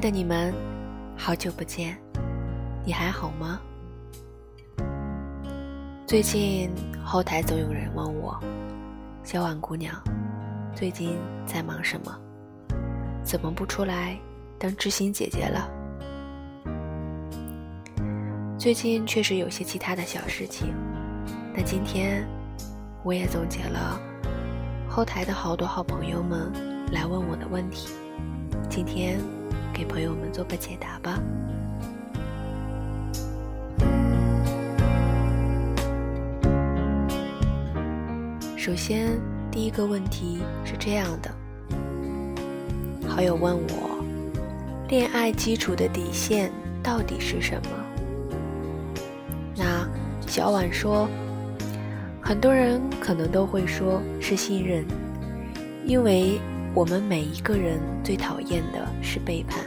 的你们，好久不见，你还好吗？最近后台总有人问我，小婉姑娘，最近在忙什么？怎么不出来当知心姐姐了？最近确实有些其他的小事情，那今天我也总结了后台的好多好朋友们来问我的问题，今天。给朋友们做个解答吧。首先，第一个问题是这样的：好友问我，恋爱基础的底线到底是什么？那小婉说，很多人可能都会说是信任，因为。我们每一个人最讨厌的是背叛，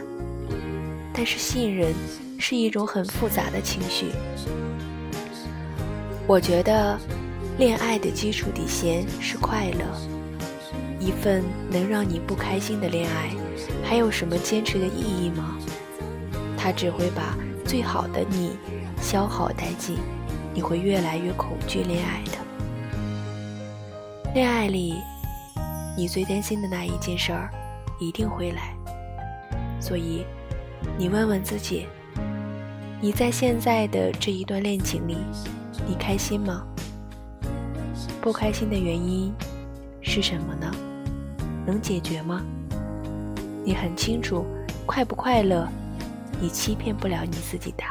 但是信任是一种很复杂的情绪。我觉得，恋爱的基础底线是快乐。一份能让你不开心的恋爱，还有什么坚持的意义吗？它只会把最好的你消耗殆尽，你会越来越恐惧恋爱的。恋爱里。你最担心的那一件事儿，一定会来。所以，你问问自己：你在现在的这一段恋情里，你开心吗？不开心的原因是什么呢？能解决吗？你很清楚，快不快乐，你欺骗不了你自己的。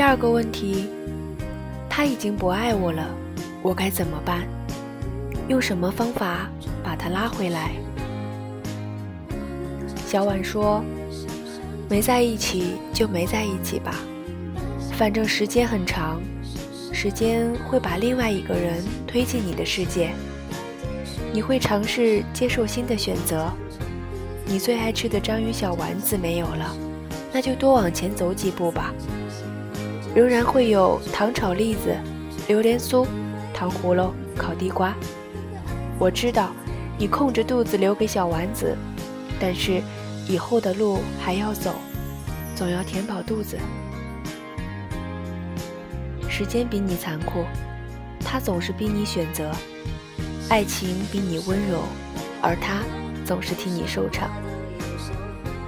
第二个问题，他已经不爱我了，我该怎么办？用什么方法把他拉回来？小婉说：“没在一起就没在一起吧，反正时间很长，时间会把另外一个人推进你的世界，你会尝试接受新的选择。你最爱吃的章鱼小丸子没有了，那就多往前走几步吧。”仍然会有糖炒栗子、榴莲酥、糖葫芦、烤地瓜。我知道你空着肚子留给小丸子，但是以后的路还要走，总要填饱肚子。时间比你残酷，他总是逼你选择；爱情比你温柔，而他总是替你收场。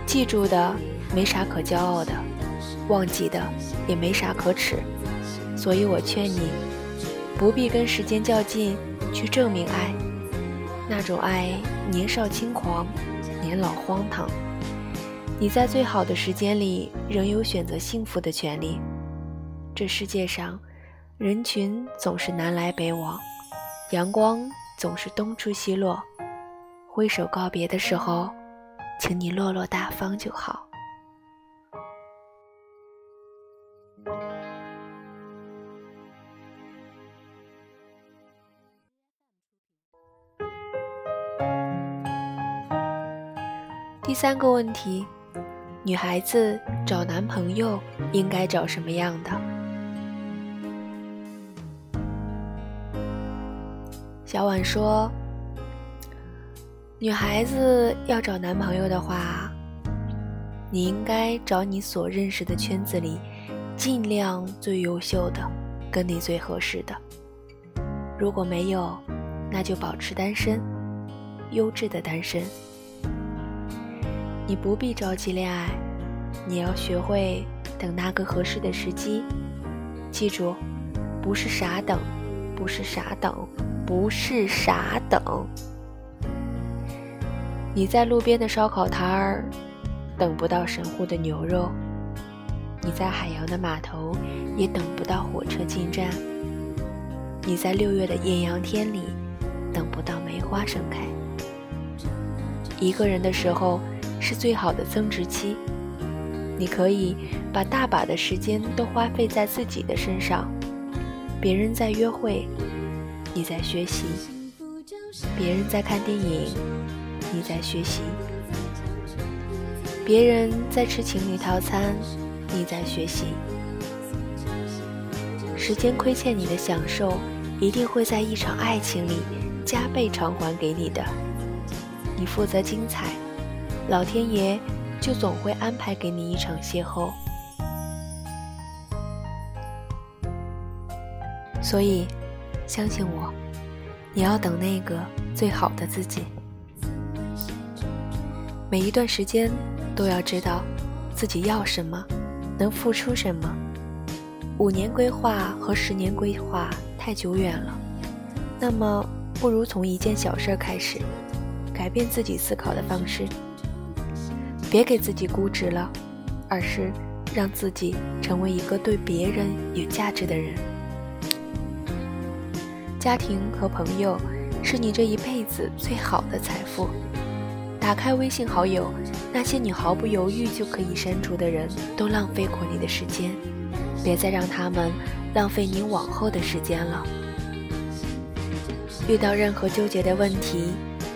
记住的，没啥可骄傲的。忘记的也没啥可耻，所以我劝你，不必跟时间较劲去证明爱，那种爱年少轻狂，年老荒唐。你在最好的时间里仍有选择幸福的权利。这世界上，人群总是南来北往，阳光总是东出西落。挥手告别的时候，请你落落大方就好。第三个问题，女孩子找男朋友应该找什么样的？小婉说，女孩子要找男朋友的话，你应该找你所认识的圈子里，尽量最优秀的，跟你最合适的。如果没有，那就保持单身，优质的单身。你不必着急恋爱，你要学会等那个合适的时机。记住，不是傻等，不是傻等，不是傻等。你在路边的烧烤摊儿等不到神户的牛肉，你在海洋的码头也等不到火车进站，你在六月的艳阳天里等不到梅花盛开。一个人的时候。是最好的增值期，你可以把大把的时间都花费在自己的身上。别人在约会，你在学习；别人在看电影，你在学习；别人在吃情侣套餐，你在学习。时间亏欠你的享受，一定会在一场爱情里加倍偿还给你的。你负责精彩，老天爷就总会安排给你一场邂逅。所以，相信我，你要等那个最好的自己。每一段时间都要知道自己要什么，能付出什么。五年规划和十年规划太久远了，那么不如从一件小事开始，改变自己思考的方式。别给自己估值了，而是让自己成为一个对别人有价值的人。家庭和朋友是你这一辈子最好的财富。打开微信好友，那些你毫不犹豫就可以删除的人都浪费过你的时间，别再让他们浪费你往后的时间了。遇到任何纠结的问题，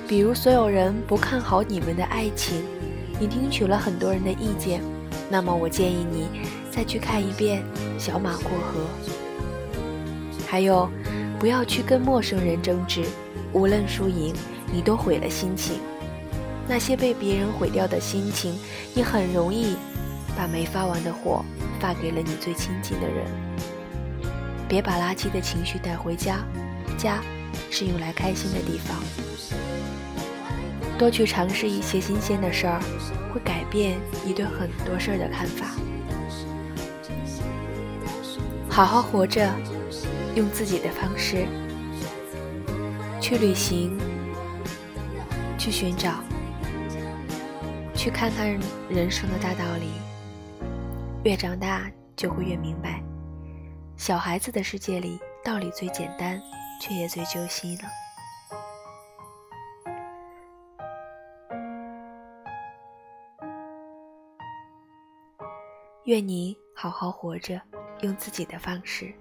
比如所有人不看好你们的爱情，你听取了很多人的意见，那么我建议你再去看一遍《小马过河》。还有。不要去跟陌生人争执，无论输赢，你都毁了心情。那些被别人毁掉的心情，你很容易把没发完的火发给了你最亲近的人。别把垃圾的情绪带回家，家是用来开心的地方。多去尝试一些新鲜的事儿，会改变你对很多事儿的看法。好好活着。用自己的方式去旅行，去寻找，去看看人生的大道理。越长大，就会越明白，小孩子的世界里，道理最简单，却也最揪心了。愿你好好活着，用自己的方式。